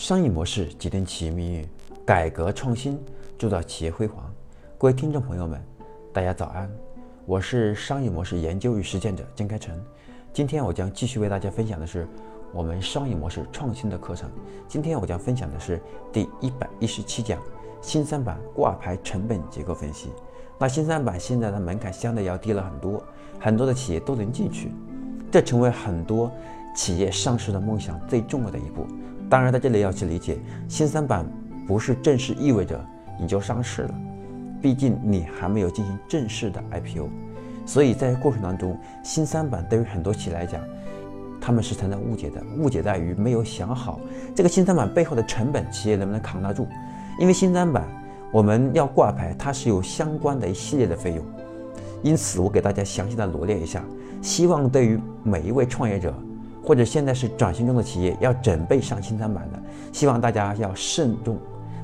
商业模式决定企业命运，改革创新铸造企业辉煌。各位听众朋友们，大家早安，我是商业模式研究与实践者金开成。今天我将继续为大家分享的是我们商业模式创新的课程。今天我将分享的是第一百一十七讲新三板挂牌成本结构分析。那新三板现在的门槛相对要低了很多，很多的企业都能进去，这成为很多企业上市的梦想最重要的一步。当然，在这里要去理解，新三板不是正式意味着你就上市了，毕竟你还没有进行正式的 IPO，所以在过程当中，新三板对于很多企业来讲，他们是存在误解的，误解在于没有想好这个新三板背后的成本，企业能不能扛得住？因为新三板我们要挂牌，它是有相关的一系列的费用，因此我给大家详细的罗列一下，希望对于每一位创业者。或者现在是转型中的企业要准备上新三板的，希望大家要慎重，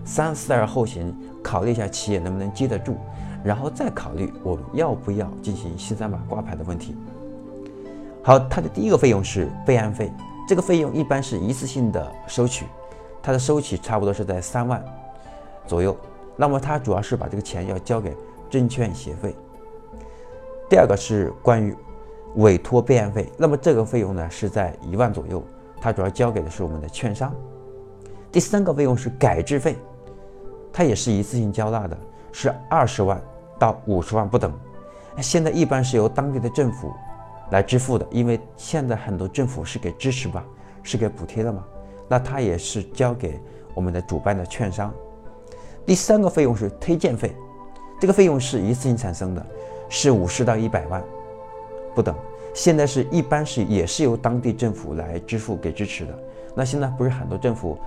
三思而后行，考虑一下企业能不能接得住，然后再考虑我们要不要进行新三板挂牌的问题。好，它的第一个费用是备案费，这个费用一般是一次性的收取，它的收取差不多是在三万左右。那么它主要是把这个钱要交给证券协会。第二个是关于。委托备案费，那么这个费用呢是在一万左右，它主要交给的是我们的券商。第三个费用是改制费，它也是一次性交纳的，是二十万到五十万不等。现在一般是由当地的政府来支付的，因为现在很多政府是给支持吧，是给补贴的嘛，那它也是交给我们的主办的券商。第三个费用是推荐费，这个费用是一次性产生的，是五十到一百万。不等，现在是一般是也是由当地政府来支付给支持的。那现在不是很多政府，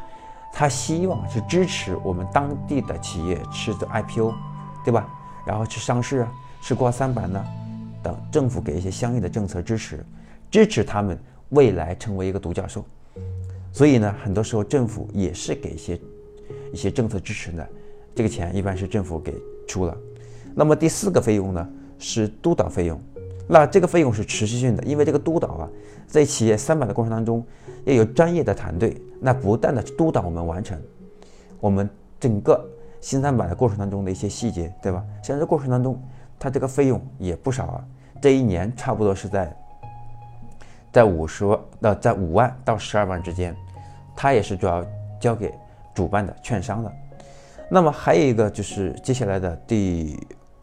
他希望是支持我们当地的企业去做 IPO，对吧？然后去上市啊，去挂三板呢，等政府给一些相应的政策支持，支持他们未来成为一个独角兽。所以呢，很多时候政府也是给一些一些政策支持的，这个钱一般是政府给出了。那么第四个费用呢，是督导费用。那这个费用是持续性的，因为这个督导啊，在企业三板的过程当中，要有专业的团队，那不断的督导我们完成我们整个新三板的过程当中的一些细节，对吧？像这过程当中，它这个费用也不少啊，这一年差不多是在在五十万到在五万到十二万之间，它也是主要交给主办的券商的。那么还有一个就是接下来的第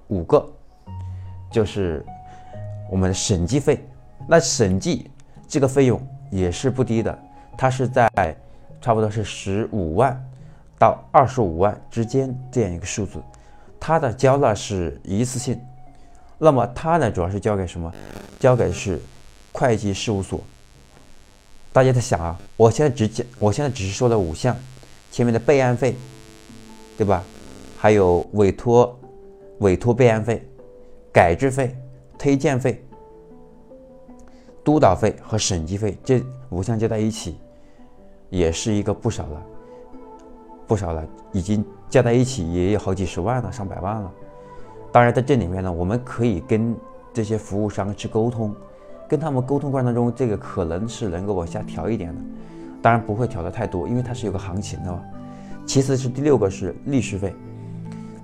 五个，就是。我们的审计费，那审计这个费用也是不低的，它是在差不多是十五万到二十五万之间这样一个数字，它的交纳是一次性，那么它呢主要是交给什么？交给是会计事务所。大家在想啊，我现在只讲，我现在只是说了五项，前面的备案费，对吧？还有委托委托备案费、改制费。推荐费、督导费和审计费这五项加在一起，也是一个不少了，不少了，已经加在一起也有好几十万了，上百万了。当然，在这里面呢，我们可以跟这些服务商去沟通，跟他们沟通过程当中，这个可能是能够往下调一点的，当然不会调的太多，因为它是有个行情的嘛。其次是第六个是律师费，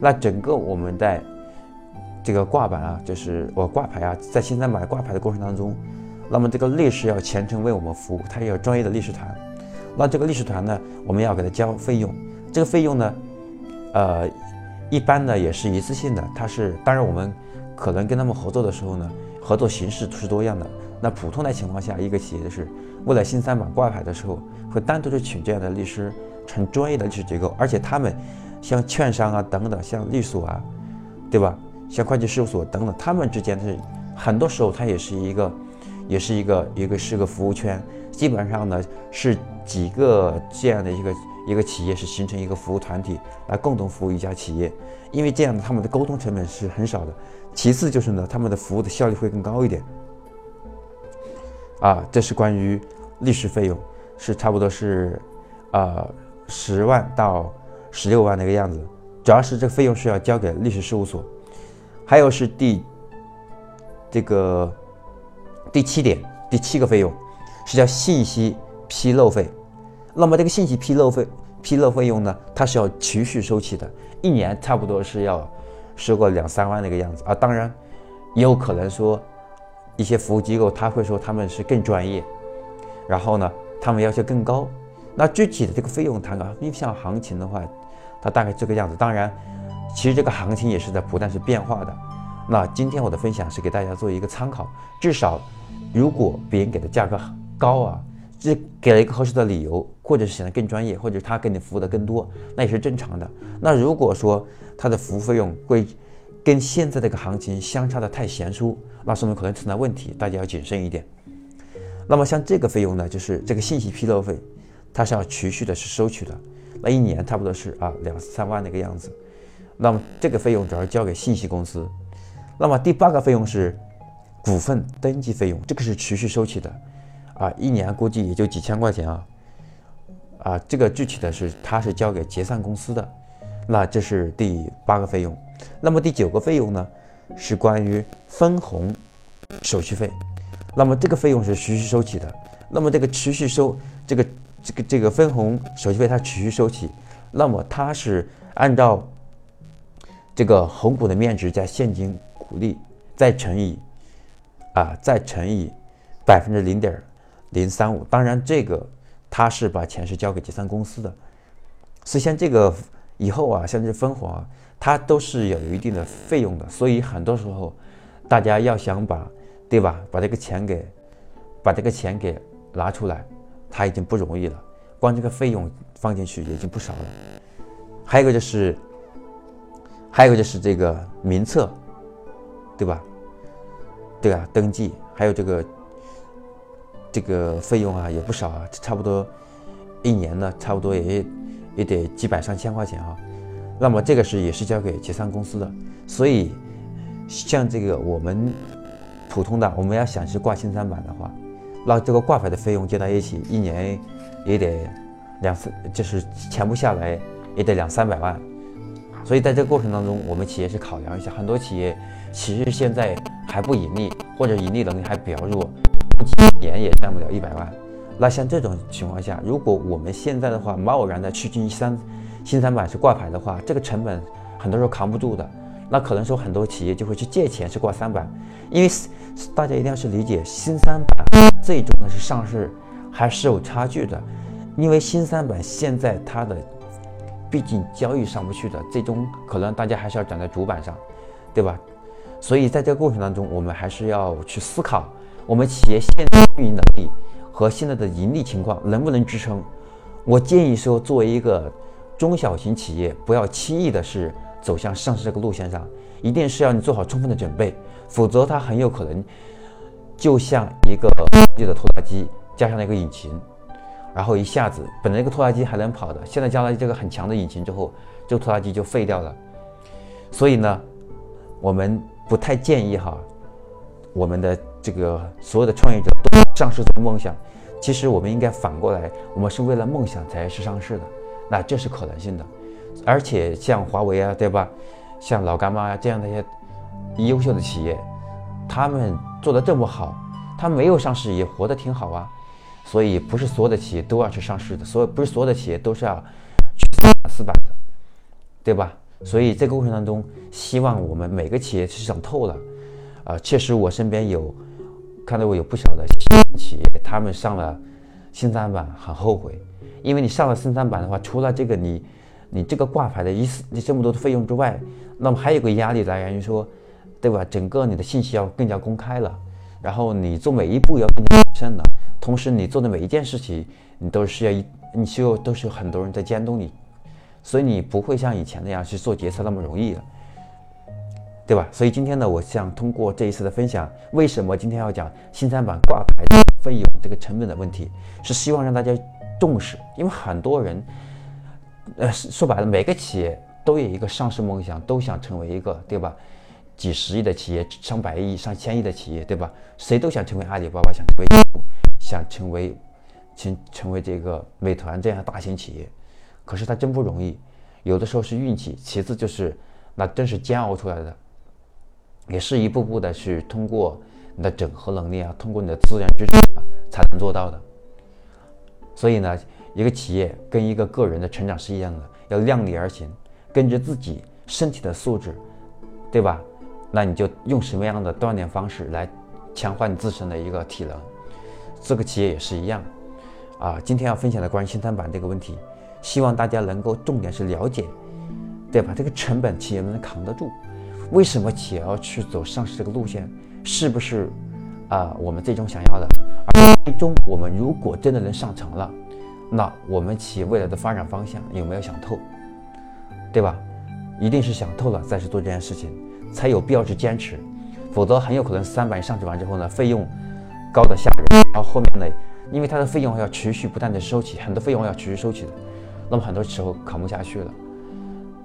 那整个我们在。这个挂板啊，就是我挂牌啊，在新三板挂牌的过程当中，那么这个律师要全程为我们服务，他也有专业的律师团。那这个律师团呢，我们要给他交费用。这个费用呢，呃，一般呢也是一次性的。它是当然我们可能跟他们合作的时候呢，合作形式是多样的。那普通的情况下，一个企业是为了新三板挂牌的时候，会单独的请这样的律师，成专业的律师结构，而且他们像券商啊等等，像律所啊，对吧？像会计事务所等等，他们之间是很多时候，它也是一个，也是一个一个是个服务圈。基本上呢，是几个这样的一个一个企业是形成一个服务团体，来共同服务一家企业。因为这样他们的沟通成本是很少的。其次就是呢，他们的服务的效率会更高一点。啊，这是关于律师费用，是差不多是，呃，十万到十六万那个样子。主要是这个费用是要交给律师事务所。还有是第这个第七点，第七个费用是叫信息披露费那么这个信息披露费披露费用呢，它是要持续收取的，一年差不多是要收个两三万那个样子啊。当然，也有可能说一些服务机构他会说他们是更专业，然后呢，他们要求更高。那具体的这个费用谈个印象行情的话，它大概这个样子。当然，其实这个行情也是在不断是变化的。那今天我的分享是给大家做一个参考，至少如果别人给的价格高啊，这给了一个合适的理由，或者是显得更专业，或者他给你服务的更多，那也是正常的。那如果说他的服务费用会跟现在这个行情相差的太悬殊，那说明可能存在问题，大家要谨慎一点。那么像这个费用呢，就是这个信息披露费。它是要持续的是收取的，那一年差不多是啊两三万那个样子，那么这个费用主要交给信息公司。那么第八个费用是股份登记费用，这个是持续收取的，啊一年估计也就几千块钱啊，啊这个具体的是它是交给结算公司的，那这是第八个费用。那么第九个费用呢是关于分红手续费，那么这个费用是持续收取的，那么这个持续收这个。这个这个分红手续费它持续收取，那么它是按照这个红股的面值加现金股利再乘以啊再乘以百分之零点零三五，当然这个它是把钱是交给结算公司的，所以像这个以后啊像这分红啊，它都是有一定的费用的，所以很多时候大家要想把对吧把这个钱给把这个钱给拿出来。它已经不容易了，光这个费用放进去已经不少了。还有一个就是，还有就是这个名册，对吧？对啊，登记还有这个这个费用啊也不少啊，差不多一年呢，差不多也也得几百上千块钱啊。那么这个是也是交给结算公司的，所以像这个我们普通的，我们要想去挂新三板的话。那这个挂牌的费用加在一起，一年也得两三，就是全部下来也得两三百万。所以在这个过程当中，我们企业是考量一下，很多企业其实现在还不盈利，或者盈利能力还比较弱，一年也赚不了一百万。那像这种情况下，如果我们现在的话贸然的去进三新三板去挂牌的话，这个成本很多时候扛不住的。那可能说很多企业就会去借钱去挂三板，因为大家一定要去理解新三板最终呢是上市还是有差距的，因为新三板现在它的毕竟交易上不去的，最终可能大家还是要站在主板上，对吧？所以在这个过程当中，我们还是要去思考我们企业现在运营能力和现在的盈利情况能不能支撑。我建议说，作为一个中小型企业，不要轻易的是。走向上市这个路线上，一定是要你做好充分的准备，否则它很有可能就像一个的拖拉机加上了一个引擎，然后一下子本来这个拖拉机还能跑的，现在加了这个很强的引擎之后，这个拖拉机就废掉了。所以呢，我们不太建议哈，我们的这个所有的创业者都上市做梦想。其实我们应该反过来，我们是为了梦想才是上市的，那这是可能性的。而且像华为啊，对吧？像老干妈啊这样的一些优秀的企业，他们做的这么好，他没有上市也活得挺好啊。所以不是所有的企业都要去上市的，所有不是所有的企业都是要去四板的，对吧？所以这个过程当中，希望我们每个企业是想透了。啊，确实我身边有看到过有不少的企业，他们上了新三板很后悔，因为你上了新三板的话，除了这个你。你这个挂牌的意思，你这么多的费用之外，那么还有个压力来源于说，对吧？整个你的信息要更加公开了，然后你做每一步要更加谨慎了，同时你做的每一件事情，你都是要一，你需要都是有很多人在监督你，所以你不会像以前那样去做决策那么容易了，对吧？所以今天呢，我想通过这一次的分享，为什么今天要讲新三板挂牌费用这个成本的问题，是希望让大家重视，因为很多人。呃，说白了，每个企业都有一个上市梦想，都想成为一个，对吧？几十亿的企业，上百亿、上千亿的企业，对吧？谁都想成为阿里巴巴，想成为，想成为，成成为这个美团这样大型企业。可是它真不容易，有的时候是运气，其次就是那真是煎熬出来的，也是一步步的去通过你的整合能力啊，通过你的资源支持啊，才能做到的。所以呢。一个企业跟一个个人的成长是一样的，要量力而行，根据自己身体的素质，对吧？那你就用什么样的锻炼方式来强化你自身的一个体能？这个企业也是一样，啊，今天要分享的关于新三板这个问题，希望大家能够重点是了解，对吧？这个成本企业能扛得住？为什么企业要去走上市这个路线？是不是啊我们最终想要的？而最终我们如果真的能上成了？那我们企业未来的发展方向有没有想透，对吧？一定是想透了再去做这件事情，才有必要去坚持，否则很有可能三板上市完之后呢，费用高的吓人，然后后面呢，因为它的费用要持续不断的收起，很多费用要持续收起的，那么很多时候扛不下去了，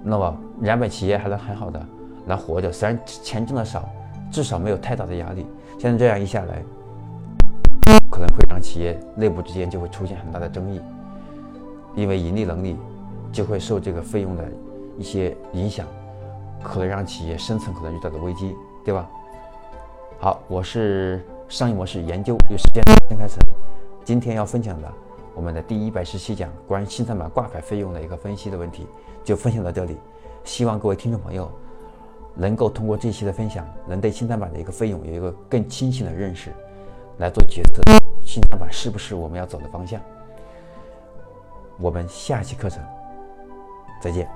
那么燃本企业还能很好的来活着，虽然钱挣的少，至少没有太大的压力。现在这样一下来，可能会让企业内部之间就会出现很大的争议。因为盈利能力就会受这个费用的一些影响，可能让企业生存可能遇到的危机，对吧？好，我是商业模式研究与实践先开成，今天要分享的我们的第一百十七讲关于新三板挂牌费用的一个分析的问题，就分享到这里。希望各位听众朋友能够通过这期的分享，能对新三板的一个费用有一个更清晰的认识，来做决策，新三板是不是我们要走的方向？我们下期课程再见。